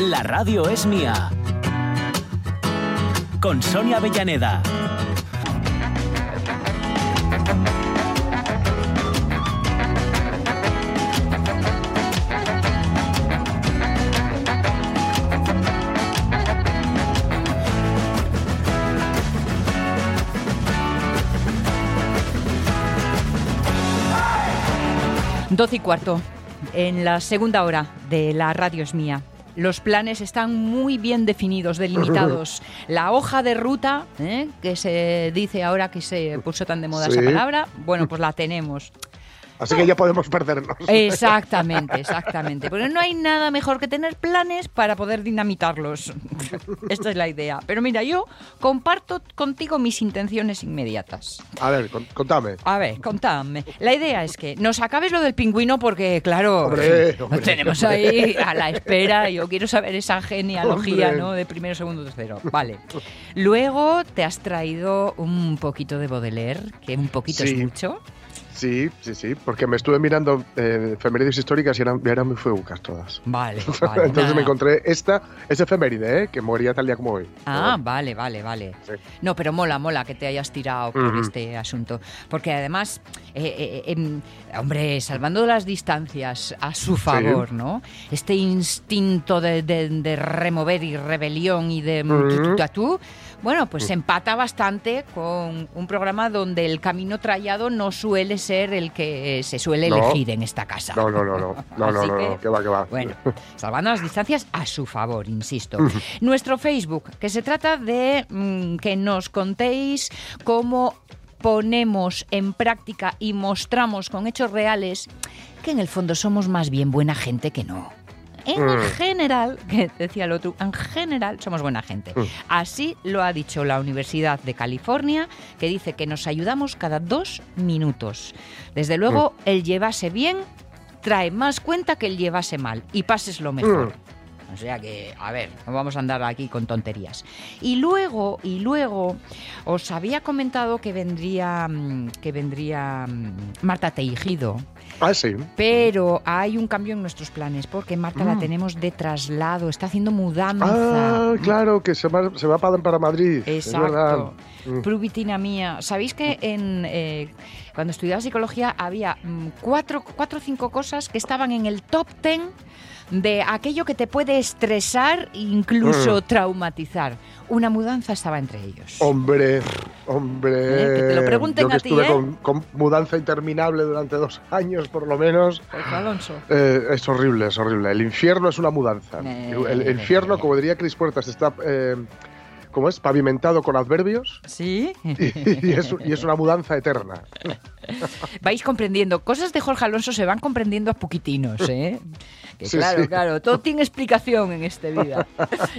La radio es mía. Con Sonia Avellaneda. Doce y cuarto, en la segunda hora de La Radio es mía. Los planes están muy bien definidos, delimitados. La hoja de ruta, ¿eh? que se dice ahora que se puso tan de moda esa palabra, bueno, pues la tenemos. Así que ya podemos perdernos. Exactamente, exactamente. Porque no hay nada mejor que tener planes para poder dinamitarlos. Esta es la idea. Pero mira, yo comparto contigo mis intenciones inmediatas. A ver, con- contame. A ver, contadme. La idea es que nos acabes lo del pingüino porque, claro, Hombre, lo hombre, tenemos hombre. ahí a la espera. Yo quiero saber esa genealogía. ¿no? De primero, segundo, tercero. Vale. Luego te has traído un poquito de Baudelaire, que un poquito es Sí. mucho. Sí, sí, sí, porque me estuve mirando eh, efemérides históricas y eran, eran muy feucas todas. Vale, vale. Entonces nada. me encontré esta, es efeméride, ¿eh? que moría tal día como hoy. Ah, vale, vale, vale. Sí. No, pero mola, mola que te hayas tirado por Ujú. este asunto. Porque además, eh, eh, em, hombre, salvando las distancias a su favor, ¿no? Este instinto de, de- de remover y rebelión y de tú, tú, tú, bueno, pues se empata bastante con un programa donde el camino trallado no suele ser el que se suele No. elegir en esta casa. No, no, no, no, no, no, no, que, no, que va, que va. Bueno, salvando las distancias a su favor, insisto. Nuestro Facebook, que se trata de mm, que nos contéis cómo ponemos en práctica y mostramos con hechos reales que en el fondo somos más bien buena gente que no. En Mm. general, que decía el otro, en general somos buena gente. Mm. Así lo ha dicho la Universidad de California, que dice que nos ayudamos cada dos minutos. Desde luego, Mm. el llevase bien trae más cuenta que el llevase mal y pases lo mejor. O sea que, a ver, no vamos a andar aquí con tonterías. Y luego, y luego, os había comentado que vendría, mm, que vendría mm, Marta Teijido, Ah, sí. pero hay un cambio en nuestros planes porque Marta la Mm. tenemos de traslado, está haciendo mudanza. Ah, claro, que se va, se va para, Madrid. Exacto. Mm. Prubitina mía. ¿Sabéis que en, eh, cuando estudiaba psicología había cuatro, cuatro o cinco cosas que estaban en el top ten de aquello que te puede estresar e incluso Mm. traumatizar? Una mudanza estaba entre ellos. Hombre, hombre. Eh, que te lo pregunten Yo que a ti, estuve ¿eh? con, con mudanza interminable durante dos años, por lo menos. Alonso. Eh, es horrible, es horrible. El infierno es una mudanza. El, el infierno, como diría Cris Puertas, está, eh, ¿cómo es? Pavimentado con adverbios ¿Sí? y, y es, y es una mudanza eterna. Vais comprendiendo. Cosas de Jorge Alonso se van comprendiendo a poquitinos, ¿eh? Que Sí, claro, sí. claro, todo tiene explicación en esta vida.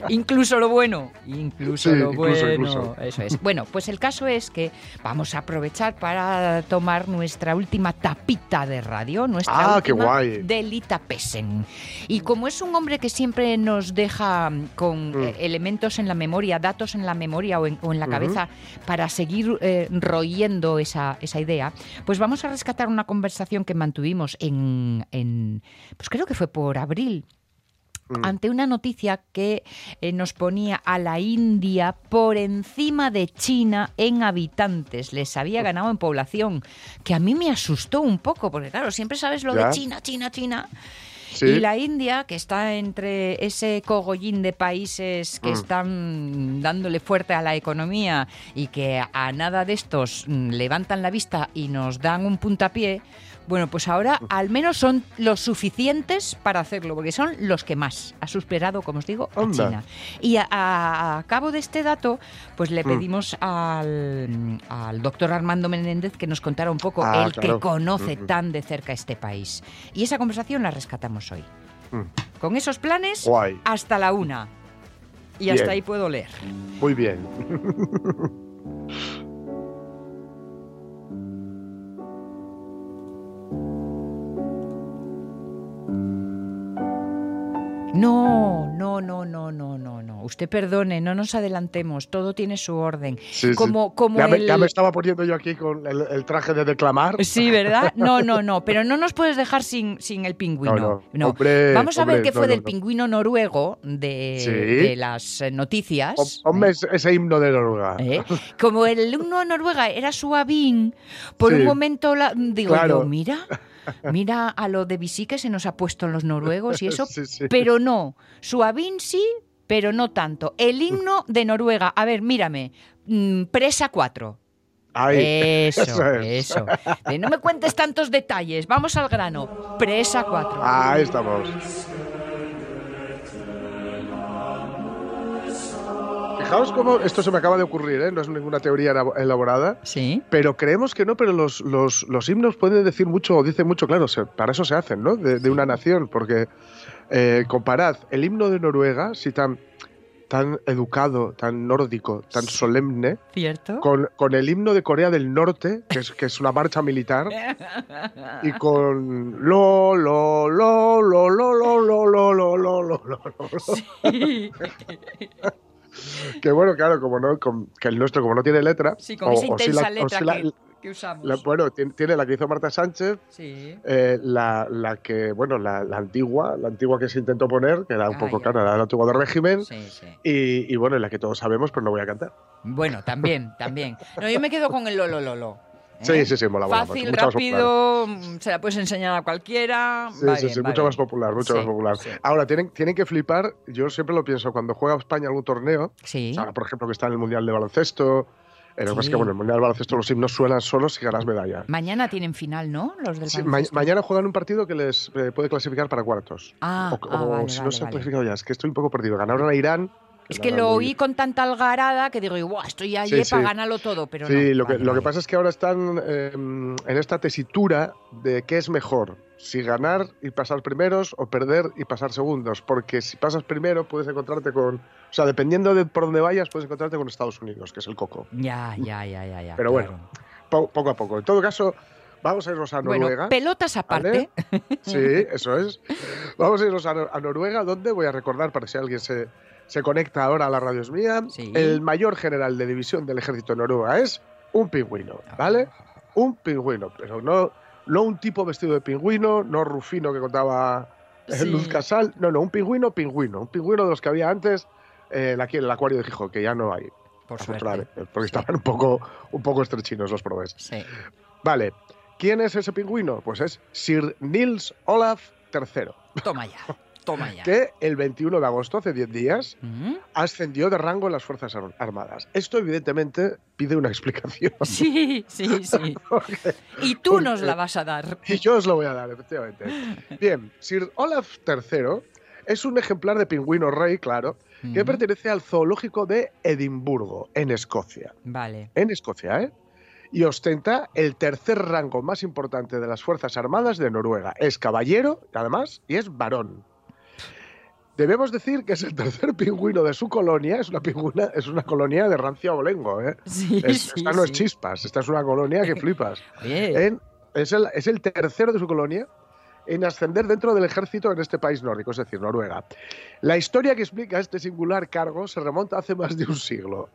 incluso lo bueno. Incluso Sí, lo incluso, bueno. incluso. Eso es. Bueno, pues el caso es que vamos a aprovechar para tomar nuestra última tapita de radio, nuestra Ah, qué guay. de Lita Pesen. Y como es un hombre que siempre nos deja con Mm. elementos en la memoria, datos en la memoria o en, o en la cabeza para seguir eh, royendo esa, esa idea, pues vamos a rescatar una conversación que mantuvimos en, en pues creo que fue por abril Mm. ante una noticia que eh, nos ponía a la India por encima de China en habitantes. Les había ganado en población, que a mí me asustó un poco, porque claro, siempre sabes lo Ya. de China, China, China. Sí. Y la India, que está entre ese cogollín de países que Mm. están dándole fuerte a la economía y que a nada de estos mm, levantan la vista y nos dan un puntapié, bueno, pues ahora al menos son los suficientes para hacerlo, porque son los que más ha superado, como os digo, a. China. Y a, a- a cabo de este dato, pues le Mm. pedimos al, al doctor Armando Menéndez que nos contara un poco, Ah, el claro. que conoce tan de cerca este país. Y esa conversación la rescatamos hoy. Mm. Con esos planes, Guay. hasta la una. Y Bien. hasta ahí puedo leer. Muy bien. No, no, no, no, no, no, no. Usted perdone, no nos adelantemos. Todo tiene su orden. Sí, sí. como, como Ya me, el... ya me estaba poniendo yo aquí con el, el traje de declamar. Sí, ¿verdad? No, no, no. Pero no nos puedes dejar sin, sin el pingüino. No, no. Hombre, Vamos a ver hombre, qué fue del no. pingüino noruego de, Sí. de las eh, noticias. Pon- Ponme ese, himno de Noruega. ¿Eh? Como el himno de Noruega era suavín, por un momento la- digo Claro. yo, mira, mira a lo de Bisí que se nos ha puesto en los noruegos y eso, Sí, sí. pero no, suavín sí, pero no tanto. El himno de Noruega, a ver, mírame, mm, presa 4. Ahí. Eso, Eso es. eso. No me cuentes tantos detalles, vamos al grano. Presa 4. Ahí estamos. Fijaos cómo esto se me acaba de ocurrir, ¿eh? no es ninguna teoría elab- elaborada, Sí. pero creemos que no, pero los, los, los himnos pueden decir mucho o dicen mucho, claro, se- para eso se hacen, ¿no? De, de una nación, porque eh, comparad el himno de Noruega, si tan, tan educado, tan nórdico, tan solemne, ¿Cierto? con, con el himno de Corea del Norte, que es, que es una marcha militar, y con lo, lo, lo, lo, lo, lo, lo, lo, lo, lo, lo, lo, lo. Sí. Que bueno, claro, como no, com- que el nuestro como no tiene letra, Sí, con o- esa intensa la- letra la- que, que usamos. la- bueno, tiene, tiene la que hizo Marta Sánchez, sí. eh, la, la que, bueno, la, la antigua, la antigua que se intentó poner, que era un Ah, poco, era la antigua del régimen, Sí, sí. y, y bueno, la que todos sabemos, pero no voy a cantar. Bueno, también, también. No, yo me quedo con el lo, lo, lo, lo. ¿Eh? Sí, sí, sí, mola, mola, Fácil, mucho rápido, mm, se la puedes enseñar a cualquiera. Sí, va sí, bien, sí, va mucho bien. más popular, mucho Sí, más popular. sí. Ahora, tienen, tienen que flipar, yo siempre lo pienso, cuando juega España algún torneo, Sí. sea, por ejemplo, que está en el Mundial de Baloncesto, eh, lo que pasa es Sí. que, bueno, en el Mundial de Baloncesto los himnos suenan solos si ganas medalla. Mañana tienen final, ¿no? Los del Sí, ma- mañana juegan un partido que les eh, puede clasificar para cuartos. Ah, o ah, o vale, si no vale, se han clasificado ya, es que estoy un poco perdido. Ganaron a Irán. Es que lo oí con tanta algarada que digo, ¡guau! Estoy allí Sí, ganarlo todo, pero Sí, no. lo, que, Vale, lo que pasa es que ahora están eh, en esta tesitura de qué es mejor, si ganar y pasar primeros o perder y pasar segundos, porque si pasas primero puedes encontrarte con, o sea, dependiendo de por dónde vayas, puedes encontrarte con Estados Unidos, que es el coco, Ya, ya, ya, ya, ya. Pero bueno. Po- poco a poco. En todo caso, vamos a irnos a Noruega. Bueno, pelotas aparte. Sí, eso es. Vamos a irnos a Noruega, donde voy a recordar, para si alguien se, se conecta ahora a la radio es mía, Sí. el mayor general de división del ejército Noruega es un pingüino, ¿vale? Un pingüino, pero no, no un tipo vestido de pingüino, no Rufino que contaba Sí. Luz Casal, no, no, un pingüino, pingüino, un pingüino de los que había antes eh, aquí en el acuario de Gijón, que ya no hay, Por suerte. porque Sí. estaban un poco, un poco estrechinos los probés. Sí. Vale, ¿quién es ese pingüino? Pues es Sir Nils Olaf III, Toma ya, toma ya. que el 21 de agosto, hace 10 días, ¿Mm? ascendió de rango en las Fuerzas Ar- Armadas. Esto evidentemente pide una explicación. Sí, sí, sí. Porque- Y tú Porque- nos la vas a dar. y yo os lo voy a dar, efectivamente. Bien, Sir Olaf III es un ejemplar de pingüino rey, claro, que pertenece al zoológico de Edimburgo, en Escocia. Vale. En Escocia, ¿eh? Y ostenta el tercer rango más importante de las Fuerzas Armadas de Noruega. Es caballero, además, y es varón. Debemos decir que es el tercer pingüino de su colonia, es una, pingüina, es una colonia de rancio abolengo, ¿eh? Sí, Es- sí, esta no es chispas, esta es una colonia que flipas. En- es, el, es el tercero de su colonia en ascender dentro del ejército en este país nórdico, es decir, Noruega. La historia que explica este singular cargo se remonta hace más de un siglo,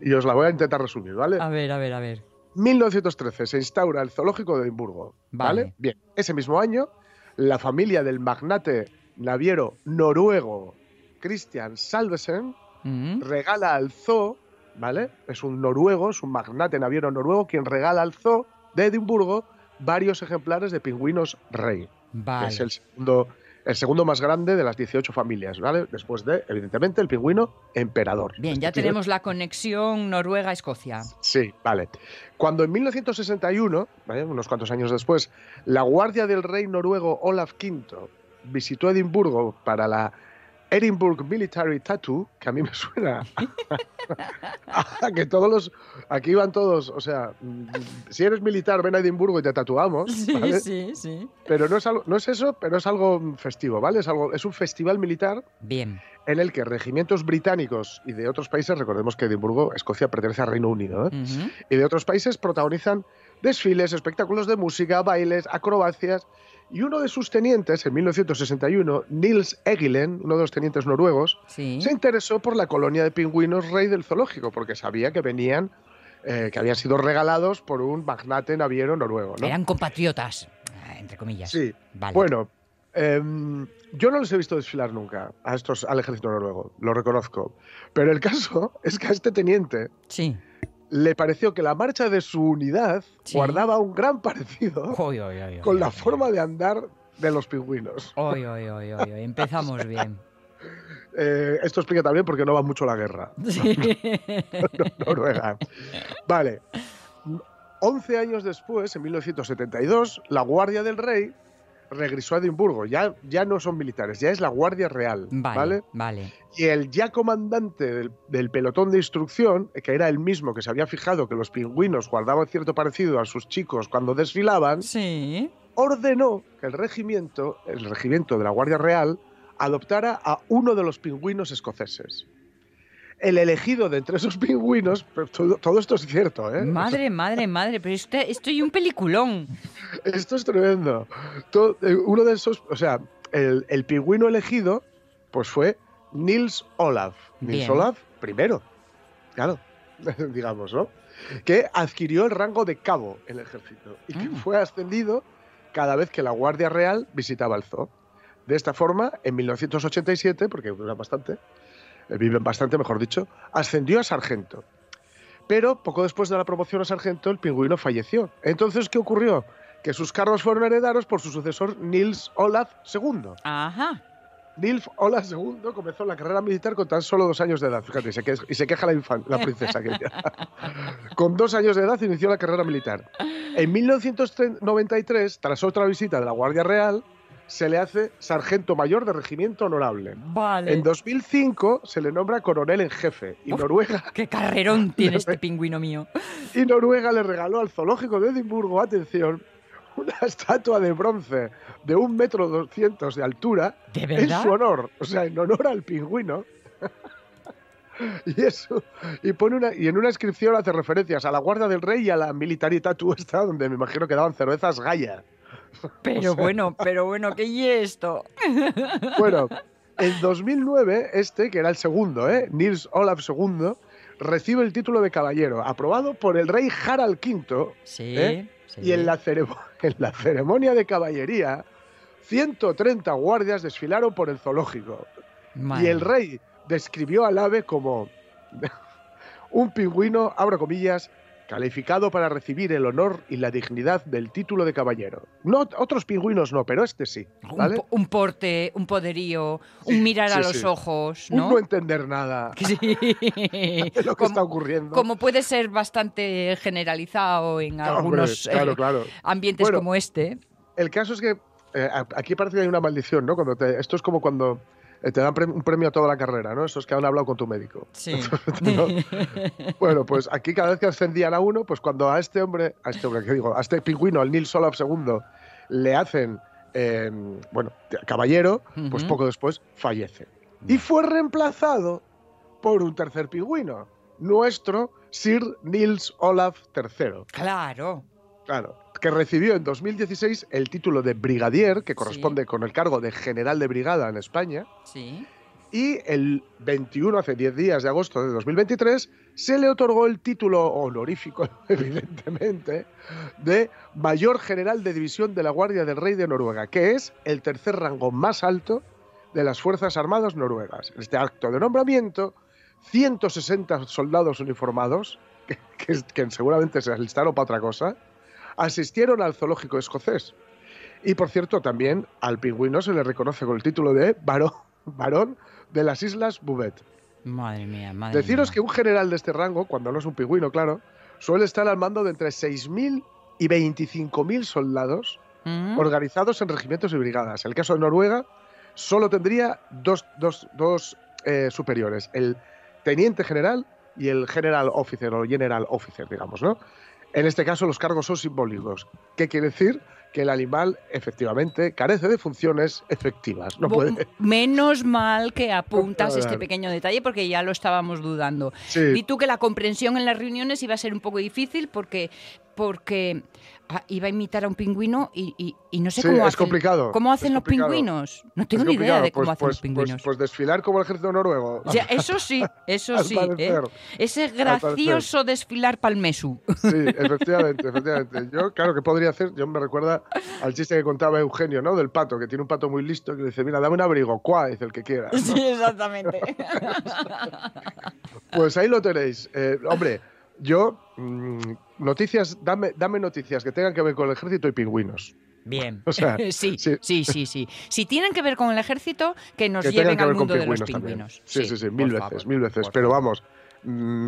y os la voy a intentar resumir, ¿vale? a ver, a ver, a ver. 1913 se instaura el zoológico de Edimburgo, ¿vale? Vale. Bien, ese mismo año, la familia del magnate naviero noruego Christian Salvesen Mm. regala al zoo, ¿vale? Es un noruego, es un magnate naviero noruego quien regala al zoo de Edimburgo varios ejemplares de pingüinos rey. que Vale. Es el segundo, el segundo más grande de las 18 familias, ¿vale? Después de, evidentemente, el pingüino emperador. Bien, ya tenemos la conexión Noruega-Escocia. Sí, vale. Cuando en 1961, ¿vale? unos cuantos años después, la Guardia del Rey noruego Olaf V visitó Edimburgo para la Edinburgh Military Tattoo, que a mí me suena a que todos los... Aquí iban todos, o sea, mm, si eres militar, ven a Edimburgo y te tatuamos, ¿vale? sí, sí. Pero no es, algo, no es eso, pero es algo festivo, ¿vale? Es, algo, es un festival militar Bien. en el que regimientos británicos y de otros países, recordemos que Edimburgo, Escocia, pertenece al Reino Unido, ¿eh? Y de otros países protagonizan desfiles, espectáculos de música, bailes, acrobacias Y uno de sus tenientes, en 1961, Nils Egilen, uno de los tenientes noruegos, Sí. se interesó por la colonia de pingüinos rey del zoológico, porque sabía que venían, eh, que habían sido regalados por un magnate naviero noruego. ¿no? Eran compatriotas, entre comillas. Sí. Vale. Bueno, em, yo no los he visto desfilar nunca a estos, al ejército noruego, lo reconozco. Pero el caso es que a este teniente Sí. Le pareció que la marcha de su unidad Sí. guardaba un gran parecido Oy, oy, oy, oy, con la forma de andar de los pingüinos. Oy, oy, oy. Empezamos bien. Eh, esto explica también por qué no va mucho la guerra. Sí. Noruega. Vale. 11 años después, en 1972, la Guardia del Rey regresó a Edimburgo. Ya, ya no son militares, ya es la Guardia Real. Vale, ¿vale? vale. Y el ya comandante del, del pelotón de instrucción, que era el mismo que se había fijado que los pingüinos guardaban cierto parecido a sus chicos cuando desfilaban, Sí. ordenó que el regimiento, el regimiento de la Guardia Real, adoptara a uno de los pingüinos escoceses. El elegido de entre esos pingüinos, pero todo, todo esto es cierto, ¿eh? Madre, madre, madre, pero este, estoy un peliculón. Esto es tremendo. Eh, uno de esos, o sea, el, el pingüino elegido, pues fue Nils Olaf. Nils Bien. Olaf primero, claro, digamos, ¿no? Que adquirió el rango de cabo en el ejército y que Mm. fue ascendido cada vez que la Guardia Real visitaba el zoo. De esta forma, en 1987, porque dura bastante, bastante, mejor dicho, ascendió a sargento. Pero poco después de la promoción a sargento, el pingüino falleció. Entonces, ¿qué ocurrió? Que sus cargos fueron heredados por su sucesor Nils Olaf II. Ajá. Nils Olaf II comenzó la carrera militar con tan solo dos años de edad. Fíjate, y se, que- y se queja la, infan- la princesa. Que con dos años de edad inició la carrera militar. En 1993, tras otra visita de la Guardia Real, se le hace sargento mayor de regimiento honorable. Vale. En 2005 se le nombra coronel en jefe y Uf. Noruega, Qué carrerón tiene este pingüino mío. y Noruega le regaló al zoológico de Edimburgo, atención, una estatua de bronce de un metro doscientos de altura ¿De en verdad? su honor, o sea, en honor al pingüino. y eso, y pone una, y en una inscripción hace referencias a la Guardia del Rey y a la Military Tattoo esta, donde me imagino que daban cervezas Gaia. Pero bueno, pero bueno, ¿qué y esto? Bueno, en 2009, este, que era el segundo, ¿eh? Nils Olaf II, recibe el título de caballero, aprobado por el rey Harald V, Sí. ¿Eh? sí. y en la, ceremo- en la ceremonia de caballería, 130 guardias desfilaron por el zoológico. Y el rey describió al ave como un pingüino, abro comillas, calificado para recibir el honor y la dignidad del título de caballero. No, otros pingüinos no, pero este sí. Un, ¿vale? po- un porte, un poderío, un mirar sí, a los sí. ojos, Un ¿no? no entender nada Sí. de lo que está ocurriendo. como puede ser bastante generalizado en algunos eh, claro, claro. ambientes Bueno, como este. El caso es que eh, aquí parece que hay una maldición, ¿no? Cuando te- esto es como cuando te dan un premio a toda la carrera, ¿no? Esos que han hablado con tu médico. Sí. ¿no? Bueno, pues aquí cada vez que ascendían a uno, pues cuando a este hombre, a este hombre, ¿qué digo? A este pingüino, al Nils Olaf II, le hacen, eh, bueno, caballero, pues poco después fallece. Y fue reemplazado por un tercer pingüino, nuestro Sir Nils Olaf III. Claro. Claro, que recibió en 2016 el título de brigadier, que corresponde con el cargo de general de brigada en España, Sí. y el 21, hace 10 días de agosto de 2023, se le otorgó el título honorífico, evidentemente, de Mayor General de División de la Guardia del Rey de Noruega, que es el tercer rango más alto de las Fuerzas Armadas noruegas. En este acto de nombramiento, 160 soldados uniformados, que, que- que seguramente se alistaron para otra cosa, asistieron al zoológico escocés. Y por cierto, también al pingüino se le reconoce con el título de varón, varón de las Islas Bouvet. Madre mía, madre Deciros mía. que un general de este rango, cuando no es un pingüino, claro, suele estar al mando de entre 6.000 y 25.000 soldados ¿Mm? organizados en regimientos y brigadas. En el caso de Noruega, solo tendría dos, dos- dos, eh, superiores, el teniente general y el general officer o general officer, digamos, ¿no? En este caso, los cargos son simbólicos. ¿Qué quiere decir? Que el animal, efectivamente, carece de funciones efectivas. No Bo- puede. Menos mal que apuntas este pequeño detalle porque ya lo estábamos dudando. Sí. Vi tú que la comprensión en las reuniones iba a ser un poco difícil porque porque ah, iba a imitar a un pingüino y, y- y no sé Sí, cómo es hacen, complicado, cómo es hacen los complicado. pingüinos. No tengo Es ni idea de cómo Pues- hacen pues- los pingüinos. Pues, pues desfilar como el ejército noruego. Eso sí, eso sí. ¿eh? Ese gracioso desfilar palmesu. Sí, efectivamente, efectivamente. Yo, claro, ¿qué podría hacer? Yo me recuerda al chiste que contaba Eugenio, ¿no? Del pato, que tiene un pato muy listo que le dice, mira, dame un abrigo, cuá, dice el que quiera. ¿no? Sí, exactamente. Pues ahí lo tenéis. Eh, hombre, yo, mm, noticias, dame, dame noticias que tengan que ver con el ejército y pingüinos. Bien. O sea, sí, sí. sí, sí, sí. Si tienen que ver con el ejército, que nos que lleven que al mundo de los pingüinos. Sí, sí, sí, mil por veces, favor, mil veces. Pero favor. vamos,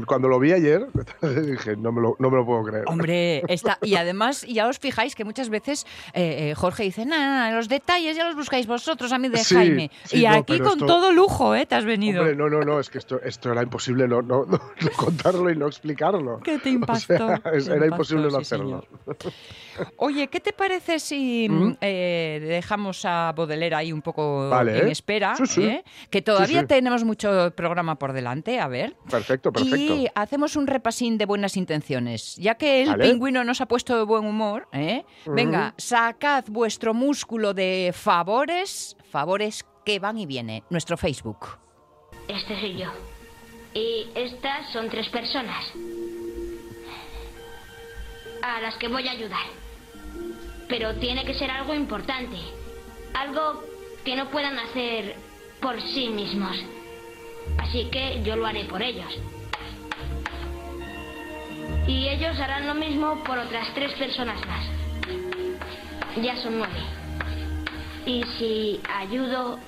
cuando lo vi ayer, dije, no me lo, no me lo puedo creer. Hombre, está, y además ya os fijáis que muchas veces eh, eh, Jorge dice, nah, los detalles ya los buscáis vosotros, a mí de Sí, Jaime. sí, y no, aquí con esto- todo lujo, ¿eh? Te has venido. Hombre, no, no, no, es que esto, esto era imposible no, no, contarlo y no explicarlo. Que te O impactó. sea, es- te era impactó, imposible no sí, hacerlo. Oye, ¿qué te parece si ¿Mm? eh, dejamos a Baudelaire ahí un poco Vale, en ¿eh? espera? Sí, sí. ¿eh? Que todavía sí. tenemos mucho programa por delante, a ver. Perfecto, perfecto. Y hacemos un repasín de buenas intenciones. Ya que el Vale. pingüino nos ha puesto de buen humor, ¿eh? venga, sacad vuestro músculo de favores, favores que van y vienen. Nuestro Facebook. Este soy yo. Y estas son tres personas. A las que voy a ayudar. Pero tiene que ser algo importante. Algo que no puedan hacer por sí mismos. Así que yo lo haré por ellos. Y ellos harán lo mismo por otras tres personas más. Ya son nueve. Y si ayudo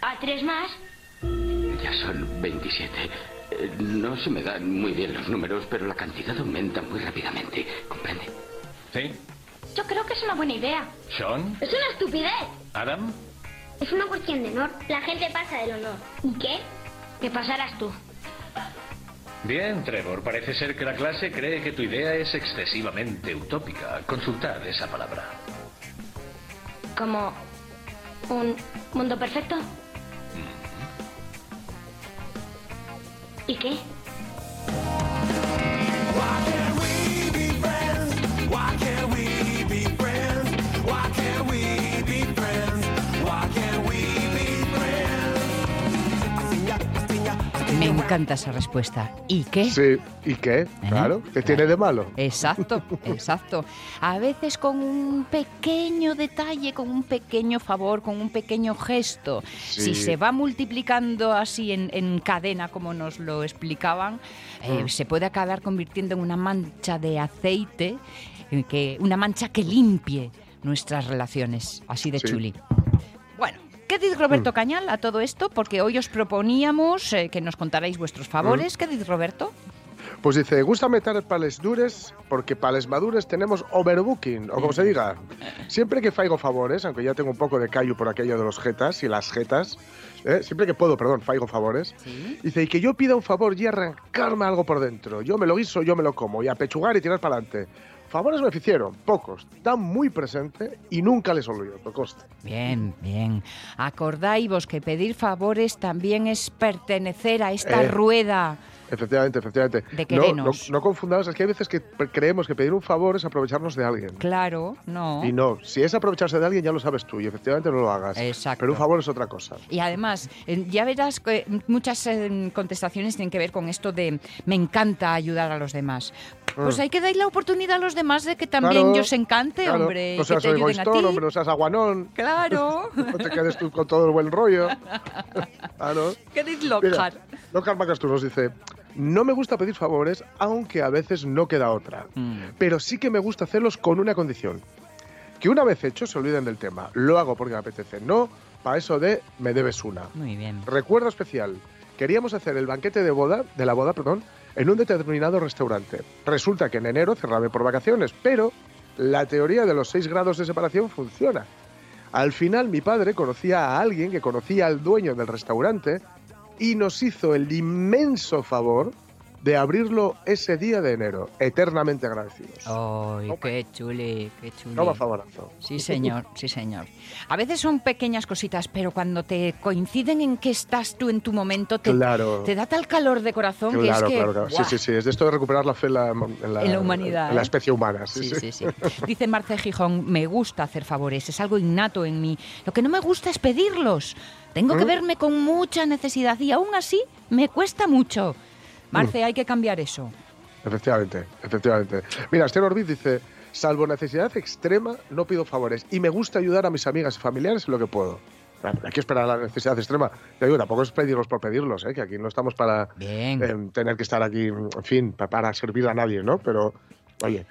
a tres más, Ya son 27. Eh, No se me dan muy bien los números, pero la cantidad aumenta muy rápidamente. ¿Comprende? ¿Sí? Yo creo que es una buena idea. ¿Sean? Es una estupidez. ¿Adam? Es una cuestión de honor. La gente pasa del honor. ¿Y qué? Que pasarás tú. Bien, Trevor. Parece ser que la clase cree que tu idea es excesivamente utópica. Consultad esa palabra. Como un mundo perfecto. ¿Y qué? Encanta esa respuesta. ¿Y qué? Sí, ¿y qué? Claro, ¿qué tiene de malo? Exacto, exacto. A veces con un pequeño detalle, con un pequeño favor, con un pequeño gesto, Sí. si se va multiplicando así en, en cadena, como nos lo explicaban, eh, Mm. se puede acabar convirtiendo en una mancha de aceite, eh, que, una mancha que limpie nuestras relaciones, así de Sí. chuli. ¿Qué dice Roberto Cañal a todo esto? Porque hoy os proponíamos eh, que nos contarais vuestros favores. ¿Qué dice Roberto? Pues dice, gusta meter pales dures porque pales madures tenemos overbooking, o como se diga. Siempre que faigo favores, aunque ya tengo un poco de callo por aquello de los jetas y las jetas, ¿eh? siempre que puedo, perdón, faigo favores, dice, y que yo pida un favor y arrancarme algo por dentro. Yo me lo guiso, yo me lo como, y a pechugar y tirar para adelante. Favores me hicieron, pocos, tan muy presente y nunca les olvido, me consta. Bien, bien. Acordáis que pedir favores también es pertenecer a esta Eh, rueda. Efectivamente, efectivamente. De no, no, no confundamos, es que hay veces que creemos que pedir un favor es aprovecharnos de alguien. Claro, no. Y no, si es aprovecharse de alguien ya lo sabes tú y efectivamente no lo hagas. Exacto. Pero un favor es otra cosa. Y además, ya verás que muchas eh, contestaciones tienen que ver con esto de me encanta ayudar a los demás. Pues Mm. hay que dar la oportunidad a los demás de que también Claro, os encante, claro. hombre, No que seas te ayuden a ti. hombre, no seas aguanón. Claro. No te quedes tú con todo el buen rollo. Claro. ¿Qué Mira, Lockhart? Lockhart Macastur nos dice, no me gusta pedir favores, aunque a veces no queda otra. Mm. Pero sí que me gusta hacerlos con una condición. Que una vez hecho se olviden del tema. Lo hago porque me apetece. No para eso de me debes una. Muy bien. Recuerdo especial. Queríamos hacer el banquete de boda, de la boda, perdón, en un determinado restaurante. Resulta que en enero cerraba por vacaciones, pero la teoría de los seis grados de separación funciona. Al final mi padre conocía a alguien que conocía al dueño del restaurante y nos hizo el inmenso favor de abrirlo ese día de enero. Eternamente agradecidos. ¡Ay, qué chuli, qué chuli! Toma favorazo. Sí, señor, sí, señor. A veces son pequeñas cositas, pero cuando te coinciden en que estás tú en tu momento, te, Claro. te da tal calor de corazón que es Claro, que... claro, claro. Sí, sí, sí. Es de esto de recuperar la fe en la, en la, En la humanidad, en la ¿eh? especie humana. Sí, Sí, sí. sí, sí. Dice Marce Gijón, me gusta hacer favores, es algo innato en mí. Lo que no me gusta es pedirlos. Tengo que ¿Mm? verme con mucha necesidad y aún así me cuesta mucho. Marce, hay que cambiar eso. Efectivamente, efectivamente. Mira, Esther Orbiz dice, salvo necesidad extrema, no pido favores y me gusta ayudar a mis amigas y familiares en lo que puedo. Hay que esperar a la necesidad extrema. Te digo, tampoco es pedirlos por pedirlos, ¿eh? que aquí no estamos para eh, tener que estar aquí, en fin, pa- para servir a nadie, ¿no? Pero, oye.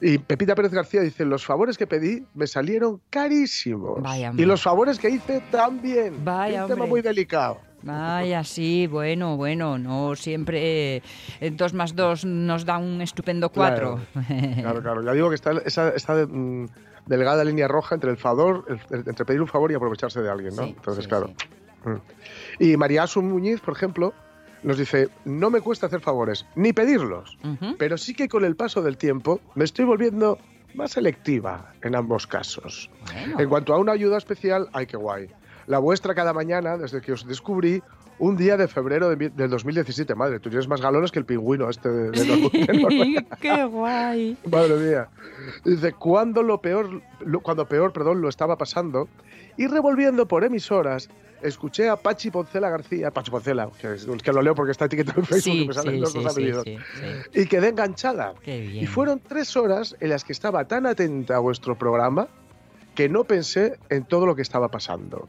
Y Pepita Pérez García dice, los favores que pedí me salieron carísimos. Vaya, y los favores que hice también. Vaya, Un tema hombre. muy delicado. Vaya, sí, bueno, bueno, no siempre eh, dos más dos nos da un estupendo cuatro. Claro, claro. Ya digo que está esa, esa mm, delgada línea roja entre el favor, el- entre pedir un favor y aprovecharse de alguien, ¿no? Sí, Entonces, sí, claro. sí. Mm. Y María Asun Muñiz, por ejemplo, nos dice, no me cuesta hacer favores, ni pedirlos, pero sí que con el paso del tiempo me estoy volviendo más selectiva en ambos casos. Bueno. En cuanto a una ayuda especial, ay, qué guay. La vuestra cada mañana, desde que os descubrí, un día de febrero de del 2017. Madre, tú tienes más galones que el pingüino este de, de de Noruega. ¡Qué guay! Madre mía. Dice, cuando lo peor, lo- cuando peor, perdón, lo estaba pasando, y revolviendo por emisoras, escuché a Pachi Poncela García, Pachi Poncela, que, es- que lo leo porque está etiquetado en Facebook y Sí, me salen sí, los sí, dos sí, apellidos. sí, sí. Y quedé enganchada. Qué bien. Y fueron tres horas en las que estaba tan atenta a vuestro programa que no pensé en todo lo que estaba pasando.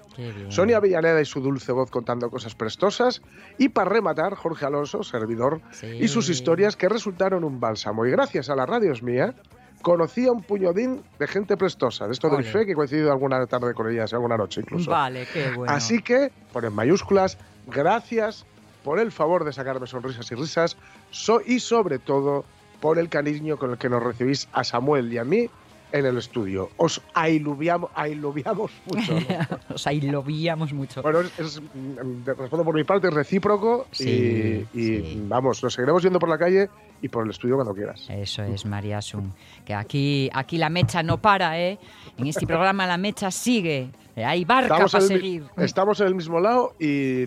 Sonia Avellaneda y su dulce voz contando cosas prestosas, y para rematar, Jorge Alonso, servidor, Sí. y sus historias que resultaron un bálsamo. Y gracias a la radios mía, conocí a un puñodín de gente prestosa. De esto Ole. fe que he coincidido alguna tarde con ellas, alguna noche incluso. Vale, qué bueno. Así que, por en mayúsculas, gracias por el favor de sacarme sonrisas y risas, so- y sobre todo por el cariño con el que nos recibís a Samuel y a mí en el estudio. Os ailuviamos, ailuviamos mucho. ¿no? o sea, y lo veíamos mucho. Bueno, es, es, mm, respondo por mi parte, es recíproco Sí, y, y, sí. vamos, nos seguiremos yendo por la calle y por el estudio cuando quieras. Eso es, María Asun. Que aquí, aquí la mecha no para, ¿eh? En este programa la mecha sigue. Hay barca Estamos para seguir. estamos en el mismo lado y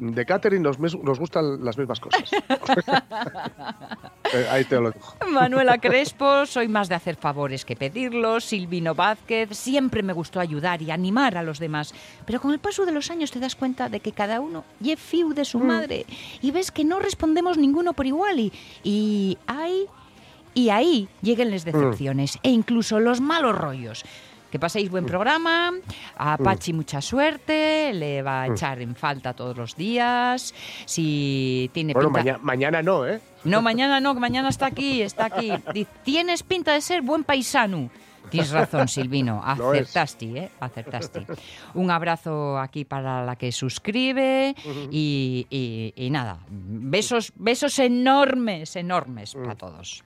de catering nos, nos gustan las mismas cosas. Eh, Ahí te lo dejo. Manuela Crespo, soy más de hacer favores que pedirlos. Silvino Vázquez, siempre me gustó ayudar y animar a los demás. Pero con el paso de los años te das cuenta de que cada uno lle fiu de su madre. Y ves que no respondemos ninguno por igual. Y, y ahí, y ahí lleguen las decepciones e incluso los malos rollos. Que paséis buen programa, a Pachi mucha suerte, le va a echar en falta todos los días. Si tiene Bueno, pinta... maña- mañana no, ¿eh? No, mañana no, que mañana está aquí, está aquí. Tienes pinta de ser buen paisano. Tienes razón, Silvino. Acertaste, ¿eh? Acertaste. Un abrazo aquí para la que suscribe y, y- y nada, besos, besos enormes, enormes Mm. para todos.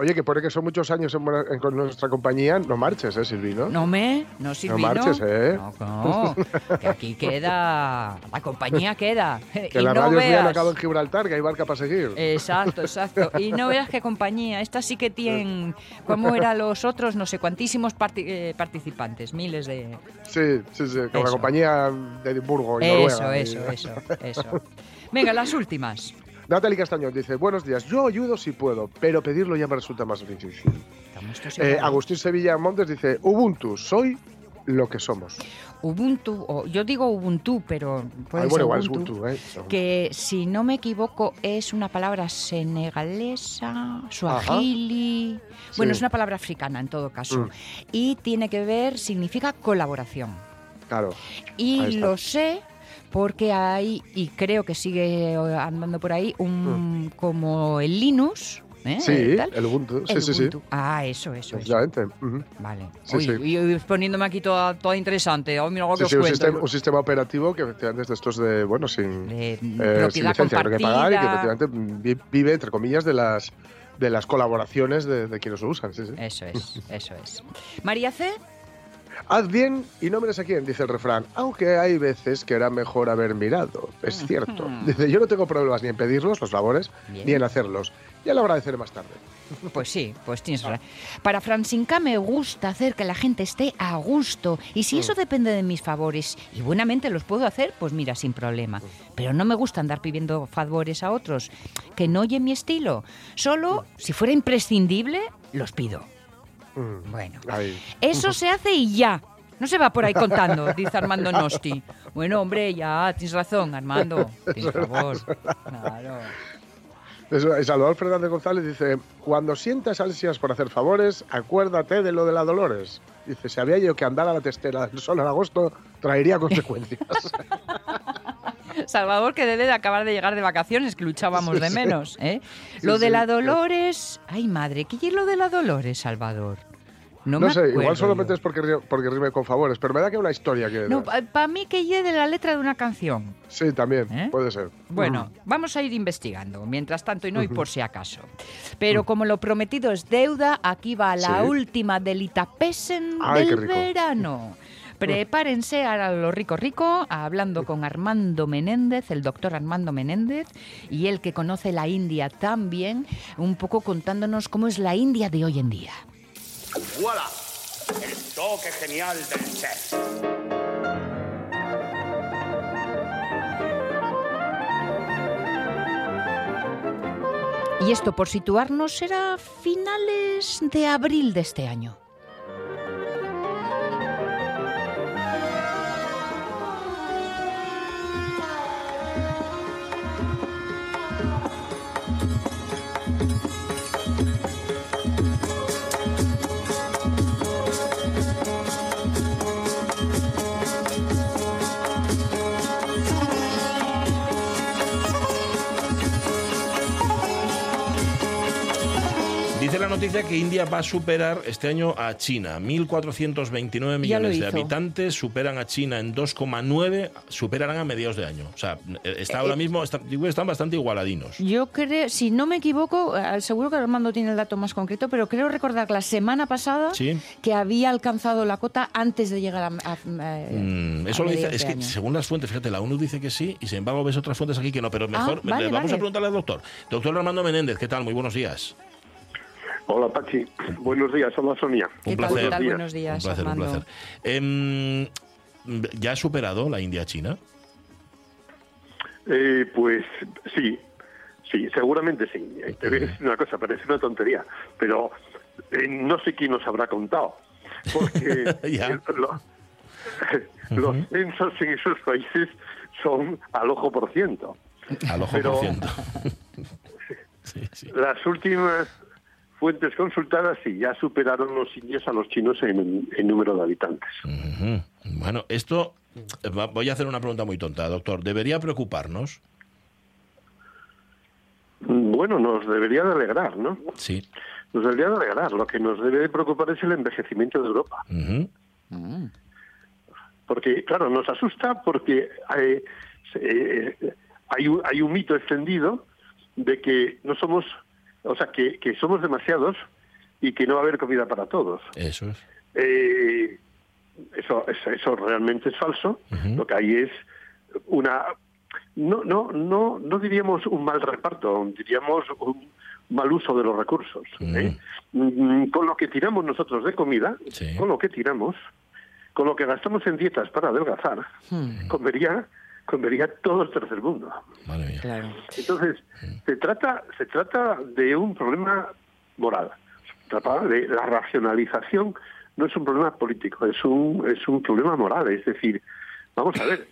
Oye, que pone que son muchos años en, en- con nuestra compañía, no marches, ¿eh, Silvino? No me, no Silvino. marches, ¿eh? No, no, que aquí queda, la compañía queda. Que y la no radio veas. no acaba en Gibraltar, que hay barca para seguir. Exacto, exacto. Y no veas qué compañía. Esta sí que tiene, como eran los otros, no sé cuantísimos parti- eh, participantes, miles de... Sí, sí, sí, con la compañía de Edimburgo y Eso, Noruega. y- eso, eso, eso. Venga, las últimas. Natalie Castañón dice, buenos días, yo ayudo si puedo, pero pedirlo ya me resulta más difícil. Eh, igual. Agustín Sevilla Montes dice, Ubuntu, soy lo que somos. Ubuntu, o yo digo Ubuntu, pero puede Ay, bueno, ser igual Ubuntu, Ubuntu, ¿eh? que si no me equivoco es una palabra senegalesa, suajili, bueno, es una palabra africana en todo caso, Mm. y tiene que ver, significa colaboración. Claro. Y lo sé porque hay, y creo que sigue andando por ahí, un como el Linux. ¿eh? Mm. Sí, Tal. el Ubuntu, sí, El sí, sí. Ubuntu. Ah, eso, eso, eso. Efectivamente. ujú. Vale. Sí, Uy, sí. y- poniéndome aquí toda, toda interesante. Oh, mira que Sí, os sí, un, cuento. sistema, un sistema operativo que efectivamente es de estos de, bueno, sin, De eh, sin propiedad licencia, que pagar y que efectivamente vi- vive, entre comillas, de las de las colaboraciones de, de quienes lo usan. Sí, sí. Eso es, eso es. María C. Haz bien y no mires a quién, dice el refrán. Aunque hay veces que era mejor haber mirado. Es cierto. Dice, yo no tengo problemas ni en pedirlos, los favores, Bien. ni en hacerlos. Ya lo agradeceré más tarde. Pues sí, pues tienes razón. Para Francinca me gusta hacer que la gente esté a gusto. Y si eso depende de mis favores y buenamente los puedo hacer, pues mira, sin problema. Pero no me gusta andar pidiendo favores a otros que no oyen mi estilo. Solo si fuera imprescindible, los pido. Mm. Bueno, Ahí. eso se hace y ya. No se va por ahí contando, dice Armando Nosti. Bueno, hombre, ya, tienes razón, Armando. Por favor. Claro. Y Salvador Fernández González dice, cuando sientas ansias por hacer favores, acuérdate de lo de la Dolores. Dice, sabía yo que andar a la testera del sol en agosto traería consecuencias. Salvador, que debe de acabar de llegar de vacaciones, que luchábamos Sí, de menos. ¿eh? Sí, lo de la Dolores. Ay, madre, ¿qué es lo de la Dolores, Salvador? No, No me sé, igual solamente yo. es porque, porque rime con favores, pero me da que una historia que... No, para mí que lleve de la letra de una canción. Sí, también, ¿Eh? puede ser. Bueno, vamos a ir investigando, mientras tanto y no y por si acaso. Pero como lo prometido es deuda, aquí va la Sí. última del Itapesen Ay, del verano. Prepárense a lo rico rico, hablando con Armando Menéndez, el doctor Armando Menéndez, y él que conoce la India también, un poco contándonos cómo es la India de hoy en día. ¡Voilà! El toque genial del chef. Y esto, por situarnos, será finales de abril de este año. Noticia que India va a superar este año a China. 1.429 Ya lo millones de habitantes superan a China en 2,9, superarán a mediados de año. O sea, está ahora mismo, está- están bastante igualadinos. Yo creo, si no me equivoco, eh, seguro que Armando tiene el dato más concreto, pero creo recordar la semana pasada Sí. que había alcanzado la cota antes de llegar a. a- a- Mm, eso lo dice, es que año. según las fuentes, fíjate, la ONU dice que sí y sin embargo ves otras fuentes aquí que no, pero mejor vale, le vamos vale. a preguntarle al doctor. Doctor Armando Menéndez, ¿qué tal? Muy buenos días. Hola Pachi, buenos días, hola Sonia. ¿Qué un tal? placer. ¿Qué tal? Buenos días, Un placer, un Armando. placer. Em, ¿Ya ha superado la India China? Eh, pues sí, sí, seguramente sí. Te voy a decir una cosa, parece una tontería, pero eh, no sé quién nos habrá contado, porque Ya. lo- los censos en esos países son al ojo por ciento. Al ojo Pero- por ciento. sí, sí. Las últimas fuentes consultadas sí, ya superaron los indios a los chinos en, en número de habitantes. Bueno, esto eh, va- voy a hacer una pregunta muy tonta, doctor. ¿Debería preocuparnos? Bueno, nos debería de alegrar, ¿no? Sí. Nos debería de alegrar. Lo que nos debe de preocupar es el envejecimiento de Europa. Ujú. Porque, claro, nos asusta porque eh, eh, hay, un, hay un mito extendido de que no somos, o sea, que, que somos demasiados y que no va a haber comida para todos. Eso es. Eh, eso, eso, eso realmente es falso. Lo que hay es una, no, no, no, no diríamos un mal reparto, diríamos un mal uso de los recursos. ¿eh? Mm, Con lo que tiramos nosotros de comida, Sí. con lo que tiramos, con lo que gastamos en dietas para adelgazar, Hmm, comería, comería todo el tercer mundo. Madre mía. claro. Entonces, se trata, se trata de un problema moral. Se trata de la racionalización no es un problema político, es un, es un problema moral. Es decir, vamos a ver,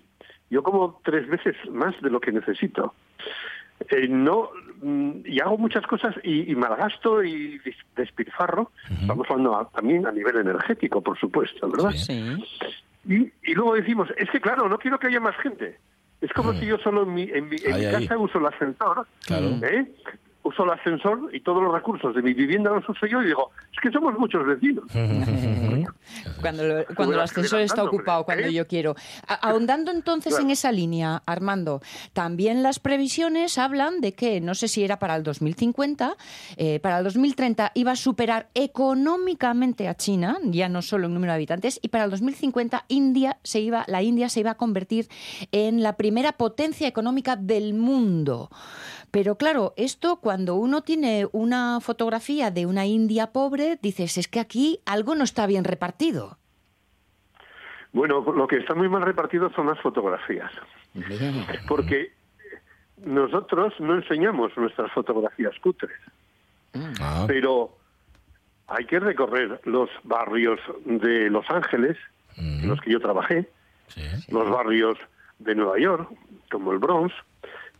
yo como tres veces más de lo que necesito. Eh, no mm, y hago muchas cosas y, y malgasto y despilfarro. Estamos hablando a- también a nivel energético, por supuesto, ¿verdad? Sí. Y, y luego decimos, es que claro, no quiero que haya más gente. Es como si yo solo en mi, en mi, en Ahí, mi ahí. casa uso el ascensor, Claro. ¿eh? Uso el ascensor y todos los recursos de mi vivienda los uso yo y digo, es que somos muchos vecinos. Cuando, lo- cuando el ascensor está ocupado, cuando ¿eh? yo quiero. Ahondando entonces en esa línea, Armando, también las previsiones hablan de que, no sé si era para el 2050, eh, para el 2030 iba a superar económicamente a China, ya no solo en número de habitantes, y para el 2050 India se iba, la India se iba a convertir en la primera potencia económica del mundo. Pero claro, esto cuando uno tiene una fotografía de una India pobre, dices, es que aquí algo no está bien repartido. Bueno, lo que está muy mal repartido son las fotografías. Porque nosotros no enseñamos nuestras fotografías cutres, Ah, pero hay que recorrer los barrios de Los Ángeles, en los que yo trabajé, sí. los barrios de Nueva York, como el Bronx,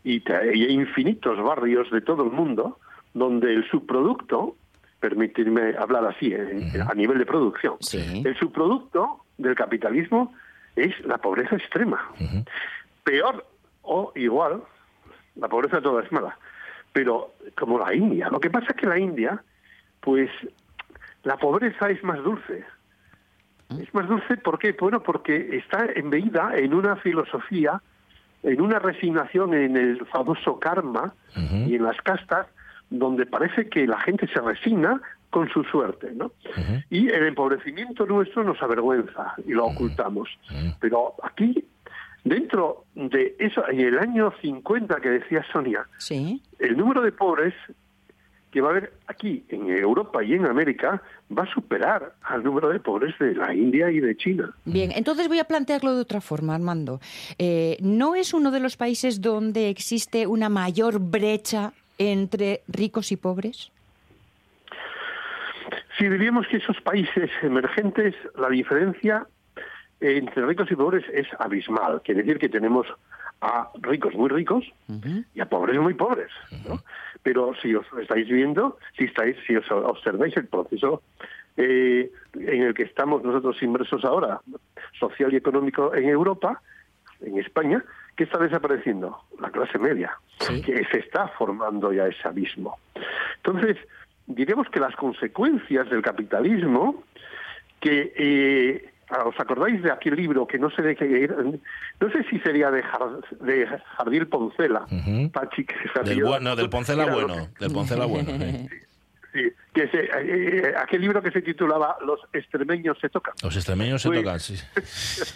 y y hay infinitos barrios de todo el mundo donde el subproducto, permitirme hablar así, eh, a nivel de producción, Sí. el subproducto del capitalismo es la pobreza extrema. Peor o igual, la pobreza toda es mala, pero como la India. Lo que pasa es que la India, pues la pobreza es más dulce. Es más dulce, ¿por qué? Bueno, porque está embeída en una filosofía, en una resignación en el famoso karma y en las castas, donde parece que la gente se resigna con su suerte, ¿no? Y el empobrecimiento nuestro nos avergüenza y lo ocultamos. Pero aquí, dentro de eso, en el año 50 que decía Sonia, Sí. el número de pobres que va a haber aquí en Europa y en América va a superar al número de pobres de la India y de China. Bien, entonces voy a plantearlo de otra forma, Armando. Eh, ¿No es uno de los países donde existe una mayor brecha entre ricos y pobres? Si diríamos que esos países emergentes, la diferencia entre ricos y pobres es abismal. Quiere decir que tenemos a ricos muy ricos y a pobres muy pobres. ¿no? Pero si os estáis viendo, si estáis, si os observáis el proceso eh, en el que estamos nosotros inmersos ahora, social y económico en Europa, en España, ¿qué está desapareciendo? La clase media, que se está formando ya ese abismo. Entonces, diremos que las consecuencias del capitalismo, que eh, ¿Os acordáis de aquel libro que no sé de qué era? No sé si sería de, Jar- de Jardín Poncela, Pachi, que Del, salió- bu- no, del Poncela bueno. Del Poncela bueno. sí. Sí, que se, eh, aquel libro que se titulaba Los extremeños se tocan. Los extremeños se tocan, sí.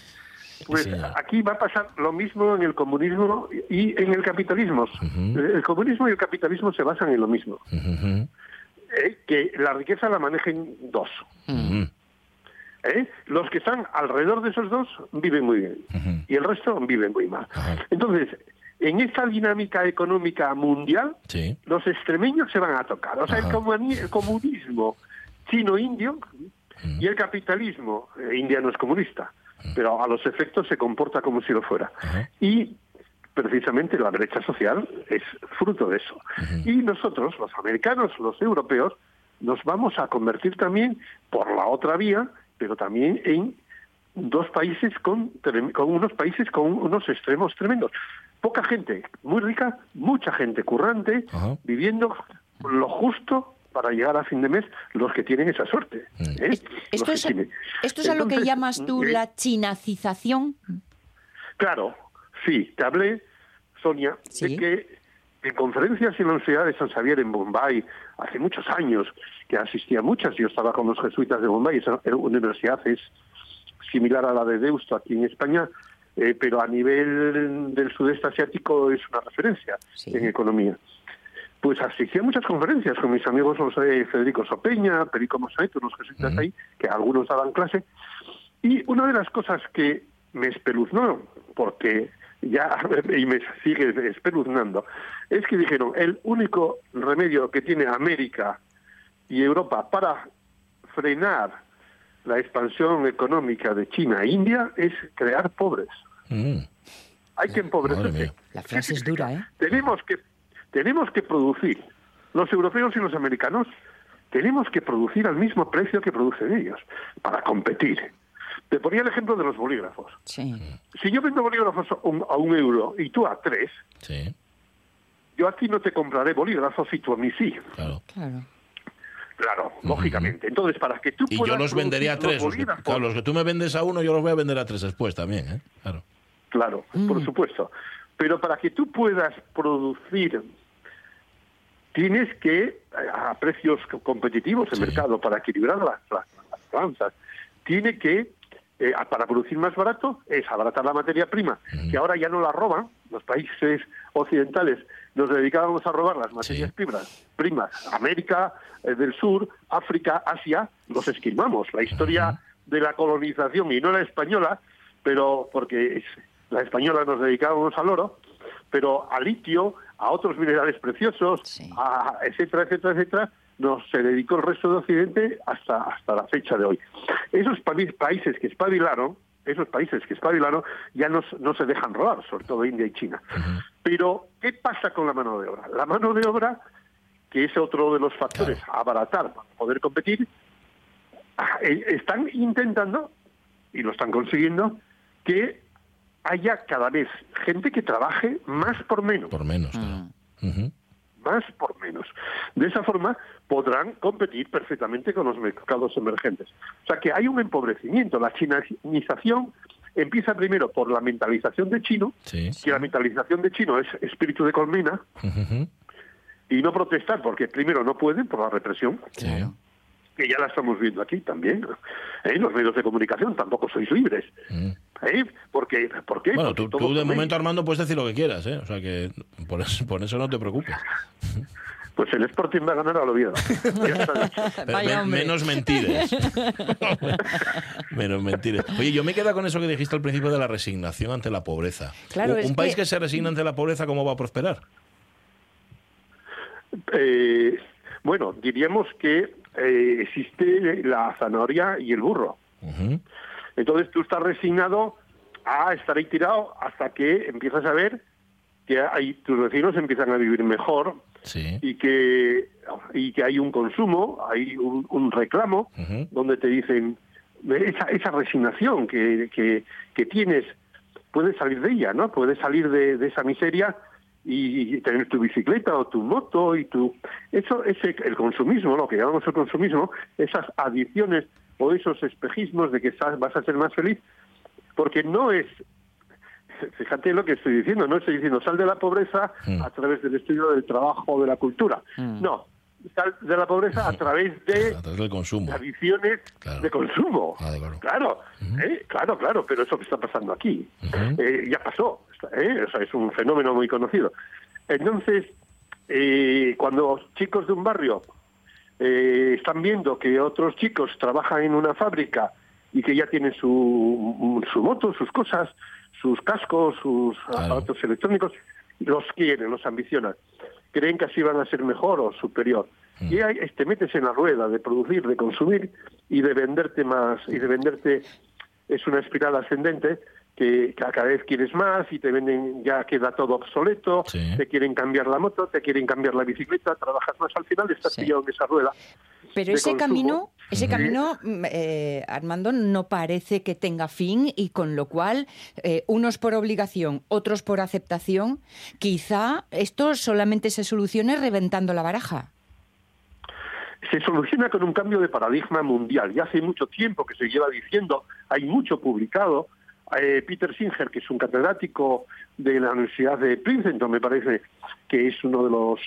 Pues aquí va a pasar lo mismo en el comunismo y en el capitalismo. El comunismo y el capitalismo se basan en lo mismo. ¿eh? Que la riqueza la manejen dos. ¿Eh? Los que están alrededor de esos dos viven muy bien y el resto viven muy mal. Entonces, en esta dinámica económica mundial, Sí. los extremeños se van a tocar. O sea, el, Ajá. comuni- el comunismo chino-indio y el capitalismo, eh, India no es comunista, pero a los efectos se comporta como si lo fuera. Y precisamente la brecha social es fruto de eso. Y nosotros, los americanos, los europeos, nos vamos a convertir también por la otra vía, pero también en dos países con, trem- con unos países con unos extremos tremendos. Poca gente, muy rica, mucha gente currante, Ajá. viviendo lo justo para llegar a fin de mes los que tienen esa suerte. ¿eh? Es- Esto es, esto es a lo que llamas tú eh, la chinacización. Claro, sí, te hablé, Sonia, Sí. de que en conferencias en la Universidad de San Xavier en Bombay, hace muchos años, que asistía a muchas, yo estaba con los jesuitas de Bombay, esa universidad es similar a la de Deusto aquí en España, eh, pero a nivel del sudeste asiático es una referencia Sí. en economía. Pues asistí a muchas conferencias con mis amigos los de Federico Sopeña, Perico Mosaito, los jesuitas ahí, que algunos daban clase, y una de las cosas que me espeluznó, porque ya y me sigue espeluznando, es que dijeron, el único remedio que tiene América y Europa para frenar la expansión económica de China e India es crear pobres. Mm. Hay que mía. La frase es dura, ¿eh? Tenemos que, tenemos que producir, los europeos y los americanos, tenemos que producir al mismo precio que producen ellos, para competir. Te ponía el ejemplo de los bolígrafos. Sí. Si yo vendo bolígrafos a un, a un euro y tú a tres, Sí, yo a ti no te compraré bolígrafos y tú a mí sí. claro. Claro. Claro, lógicamente. Entonces, para que tú Y puedas yo los vendería a tres. Los que, claro, los que tú me vendes a uno, yo los voy a vender a tres después también, ¿eh? Claro. Claro, por supuesto. Pero para que tú puedas producir, tienes que, a precios co- competitivos en mercado, para equilibrar las, las, las balanzas, tiene que, eh, para producir más barato, es abaratar la materia prima, que ahora ya no la roban, los países occidentales nos dedicábamos a robar las materias primas, primas, América eh, del Sur, África, Asia, los esquilmamos. La historia de la colonización, y no la española, pero porque es- la española nos dedicábamos al oro, pero al litio, a otros minerales preciosos, a etcétera, etcétera, etcétera, nos se dedicó el resto de Occidente hasta, hasta la fecha de hoy. Esos pa- países que espabilaron, esos países que espabilaron, ya no, no se dejan robar, sobre todo India y China. Pero, ¿qué pasa con la mano de obra? La mano de obra, que es otro de los factores a abaratar para poder competir, ah, eh, están intentando, y lo están consiguiendo, que haya cada vez gente que trabaje más por menos. Por menos, claro. Ujú. Más por menos. De esa forma podrán competir perfectamente con los mercados emergentes. O sea que hay un empobrecimiento. La chinización empieza primero por la mentalización de chino, Sí. que la mentalización de chino es espíritu de colmena, y no protestar porque primero no pueden por la represión, Sí. que ya la estamos viendo aquí también. ¿eh? Los medios de comunicación tampoco sois libres. ¿Eh? Porque, ¿Por qué? Bueno, Porque tú, de momento, Armando, puedes decir lo que quieras, ¿eh? O sea que por eso, por eso no te preocupes. Pues el Sporting va a ganar al Oviedo. Men- menos mentiras. menos mentiras. Oye, yo me quedo con eso que dijiste al principio de la resignación ante la pobreza. Claro, un es un país que- que se resigna ante la pobreza, ¿cómo va a prosperar? Eh, bueno, diríamos que eh, existe la zanahoria y el burro. Entonces tú estás resignado a estar ahí tirado hasta que empiezas a ver que hay, tus vecinos empiezan a vivir mejor y que y que hay un consumo, hay un, un reclamo donde te dicen esa, esa resignación que, que, que tienes, puedes salir de ella, ¿no? Puedes salir de, de esa miseria y, y tener tu bicicleta o tu moto y tu eso es el, el consumismo, lo que llamamos el consumismo, esas adicciones o esos espejismos de que vas a ser más feliz, porque no es fíjate lo que estoy diciendo, no estoy diciendo sal de la pobreza a través del estudio del trabajo, de la cultura. No, sal de la pobreza a través de A través del consumo. adicciones de consumo. Ah, Claro, ¿eh? claro, claro, pero eso que está pasando aquí eh, ya pasó. ¿eh? O sea, es un fenómeno muy conocido. Entonces, eh, cuando chicos de un barrio eh, están viendo que otros chicos trabajan en una fábrica y que ya tienen su, su moto, sus cosas, sus cascos, sus aparatos electrónicos, los quieren, los ambicionan. Creen que así van a ser mejor o superior. Y ahí te metes en la rueda de producir, de consumir y de venderte más, y de venderte, es una espiral ascendente que ca- cada vez quieres más y te venden, ya queda todo obsoleto, te quieren cambiar la moto, te quieren cambiar la bicicleta, trabajas más al final, estás pillado en esa rueda. Pero ese consumo. camino, ese Sí. camino, mm, eh, Armando, no parece que tenga fin y con lo cual, eh, unos por obligación, otros por aceptación, quizá esto solamente se solucione reventando la baraja. se soluciona con un cambio de paradigma mundial. Ya hace mucho tiempo que se lleva diciendo, hay mucho publicado. Eh, Peter Singer, que es un catedrático de la Universidad de Princeton, me parece que es uno de los,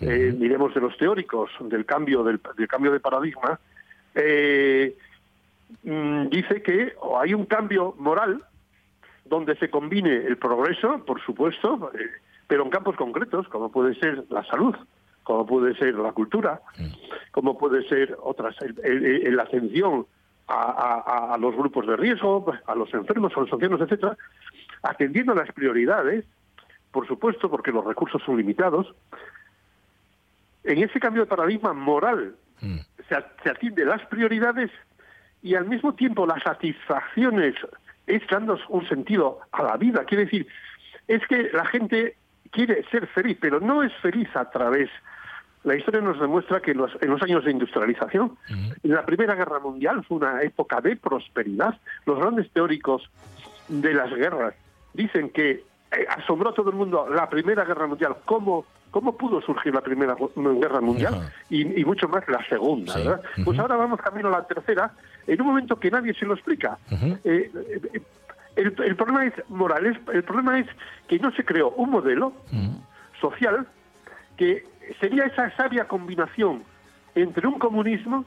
eh, diremos, de los teóricos del cambio del, del cambio de paradigma, eh, mm, dice que hay un cambio moral donde se combine el progreso, por supuesto, eh, pero en campos concretos, como puede ser la salud, como puede ser la cultura, como puede ser otras, la atención a, a- a los grupos de riesgo, a los enfermos, a los ancianos, etcétera, atendiendo a las prioridades, por supuesto, porque los recursos son limitados. En ese cambio de paradigma moral se, a- se atiende las prioridades y al mismo tiempo las satisfacciones es dando un sentido a la vida. Quiere decir, es que la gente quiere ser feliz, pero no es feliz a través. La historia nos demuestra que los- en los años de industrialización, la Primera Guerra Mundial fue una época de prosperidad. Los grandes teóricos de las guerras dicen que eh, asombró a todo el mundo la Primera Guerra Mundial, cómo cómo pudo surgir la Primera Guerra Mundial y, y, mucho más la Segunda, ¿verdad? Pues ahora vamos camino a la tercera, en un momento que nadie se lo explica. Eh, eh, el, el, problema es moral, el problema es que no se creó un modelo social que sería esa sabia combinación entre un comunismo,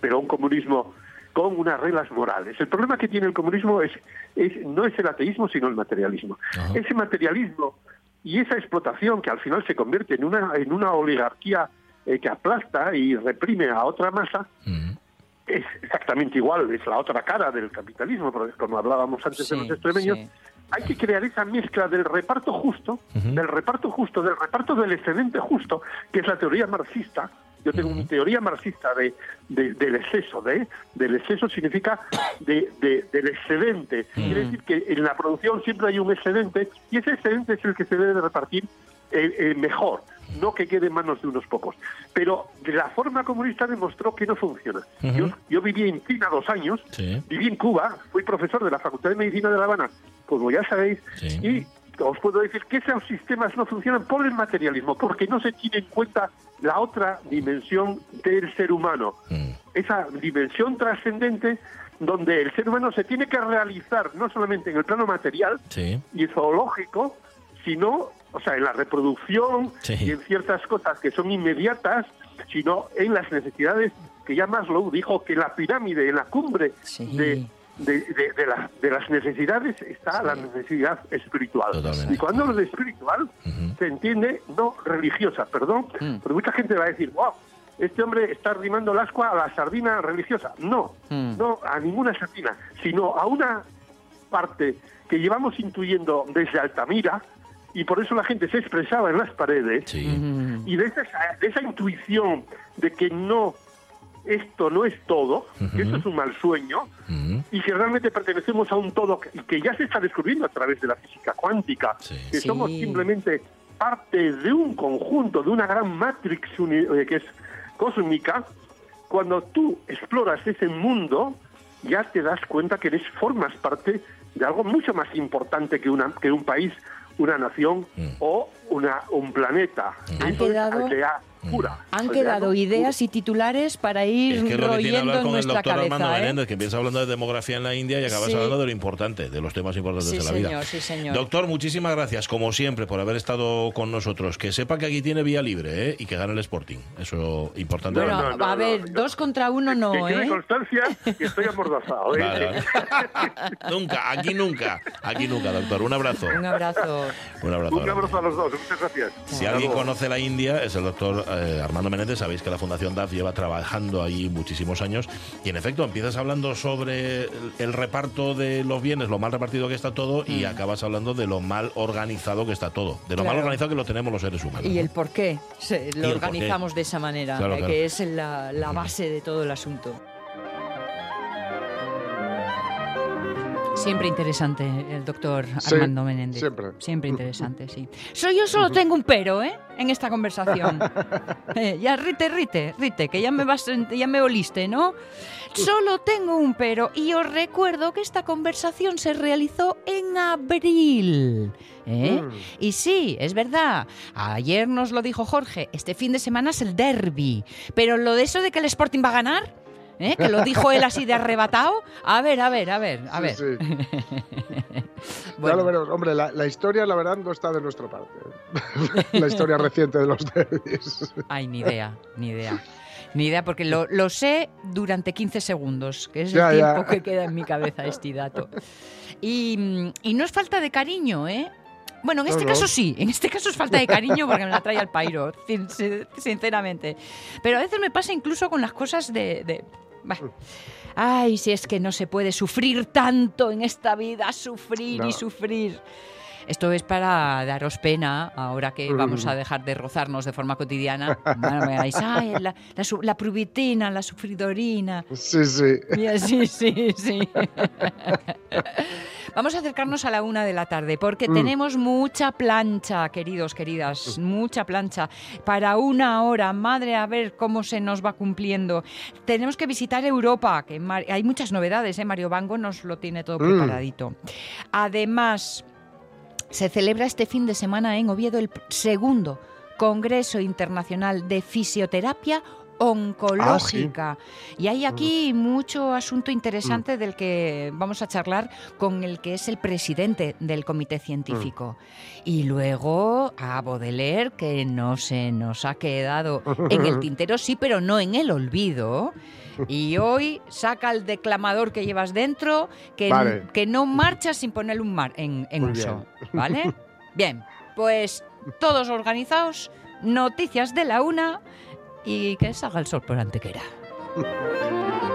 pero un comunismo con unas reglas morales. El problema que tiene el comunismo es, es no es el ateísmo, sino el materialismo. Ese materialismo y esa explotación que al final se convierte en una, en una oligarquía eh, que aplasta y reprime a otra masa, es exactamente igual, es la otra cara del capitalismo, porque como hablábamos antes de los extremeños, hay que crear esa mezcla del reparto justo, del reparto justo, del reparto del excedente justo, que es la teoría marxista. Yo tengo una teoría marxista de, del exceso, de, del exceso significa de, del excedente. Quiere decir que en la producción siempre hay un excedente y ese excedente es el que se debe de repartir eh, eh, mejor no que quede en manos de unos pocos. Pero la forma comunista demostró que no funciona. yo, viví en China dos años, viví en Cuba, fui profesor de la Facultad de Medicina de La Habana, como ya sabéis, y os puedo decir que esos sistemas no funcionan por el materialismo, porque no se tiene en cuenta la otra dimensión del ser humano, esa dimensión trascendente donde el ser humano se tiene que realizar no solamente en el plano material y zoológico, sino o sea, en la reproducción y en ciertas cosas que son inmediatas, sino en las necesidades que ya Maslow dijo que la pirámide, en la cumbre de, de, las necesidades está la necesidad espiritual. Y cuando hablo de espiritual, se entiende no religiosa, perdón, mm. porque mucha gente va a decir, wow, este hombre está arrimando el ascua a la sardina religiosa. No, mm. no a ninguna sardina, sino a una parte que llevamos intuyendo desde Altamira, y por eso la gente se expresaba en las paredes, y de esa, de esa intuición de que no esto no es todo, que esto es un mal sueño, y que realmente pertenecemos a un todo que, que, ya se está descubriendo a través de la física cuántica, que somos simplemente parte de un conjunto, de una gran matrix eh, que es cósmica, cuando tú exploras ese mundo, ya te das cuenta que eres formas parte de algo mucho más importante que, una, que un país una nación mm. o una, un planeta. Han quedado, Han quedado ideas y titulares para ir es que lo que tiene hablar con el doctor Armando ¿eh? Menéndez, que empieza hablando de demografía en la India y acabas hablando de lo importante, de los temas importantes de la vida. Sí, señor. Doctor, muchísimas gracias, como siempre, por haber estado con nosotros. Que sepa que aquí tiene vía libre ¿eh? y que gane el Sporting. Eso es importante. Bueno, a ver, dos contra uno no, ¿eh? constancia que estoy amordazado, ¿eh? nunca, aquí nunca. Aquí nunca, doctor. Un abrazo. Un abrazo. Un abrazo. Un abrazo a los dos. Muchas gracias. Si alguien conoce la India, es el doctor eh, Armando Menéndez. Sabéis que la Fundación DAF lleva trabajando ahí muchísimos años. Y en efecto, empiezas hablando sobre el, reparto de los bienes, lo mal repartido que está todo, y mm. acabas hablando de lo mal organizado que está todo. De lo mal organizado que lo tenemos los seres humanos. Y el por qué lo organizamos de esa manera, eh, que es la, la base de todo el asunto. Siempre interesante el doctor Armando Menéndez. Siempre. Siempre interesante, sí. Soy yo solo tengo un pero, ¿eh? En esta conversación. Eh, ya rite, rite, rite, que ya me vas, ya me oliste, ¿no? Solo tengo un pero y os recuerdo que esta conversación se realizó en abril. ¿eh? Mm. Y sí, es verdad. Ayer nos lo dijo Jorge. Este fin de semana es el derby. Pero lo de eso de que el Sporting va a ganar. ¿Eh? que lo dijo él así de arrebatado. A ver, a ver, a ver, a ver. Sí. bueno. hombre, la, historia, la verdad, no está de nuestra parte. la historia reciente de los derbis. Ay, ni idea, ni idea. Ni idea, porque lo, lo sé durante 15 segundos, que es el tiempo que queda en mi cabeza este dato. Y, y no es falta de cariño, ¿eh? Bueno, en este caso sí, en este caso es falta de cariño porque me la trae al pairo, sinceramente. Pero a veces me pasa incluso con las cosas de, Ay, si es que no se puede sufrir tanto en esta vida, sufrir y sufrir. Esto es para daros pena, ahora que vamos a dejar de rozarnos de forma cotidiana. Bueno, me ay, la, la, la, prubitina, la sufridorina. Sí, sí. Sí, sí, sí. Vamos a acercarnos a la una de la tarde porque mm. tenemos mucha plancha, queridos, queridas, mucha plancha. Para una hora, madre, a ver cómo se nos va cumpliendo. Tenemos que visitar Europa, que hay muchas novedades, ¿eh? Mario Bango nos lo tiene todo mm. preparadito. Además, se celebra este fin de semana en Oviedo el segundo Congreso Internacional de Fisioterapia oncológica. Y hay aquí mucho asunto interesante del que vamos a charlar con el que es el presidente del comité científico. Y luego a Baudelaire, que no se nos ha quedado en el tintero, sí, pero no en el olvido. Y hoy saca el declamador que llevas dentro, que, Vale. que no marcha sin ponerle un mar en, uso. bien. ¿Vale? Bien, pues todos organizados, noticias de la una y que salga el sol por antequera.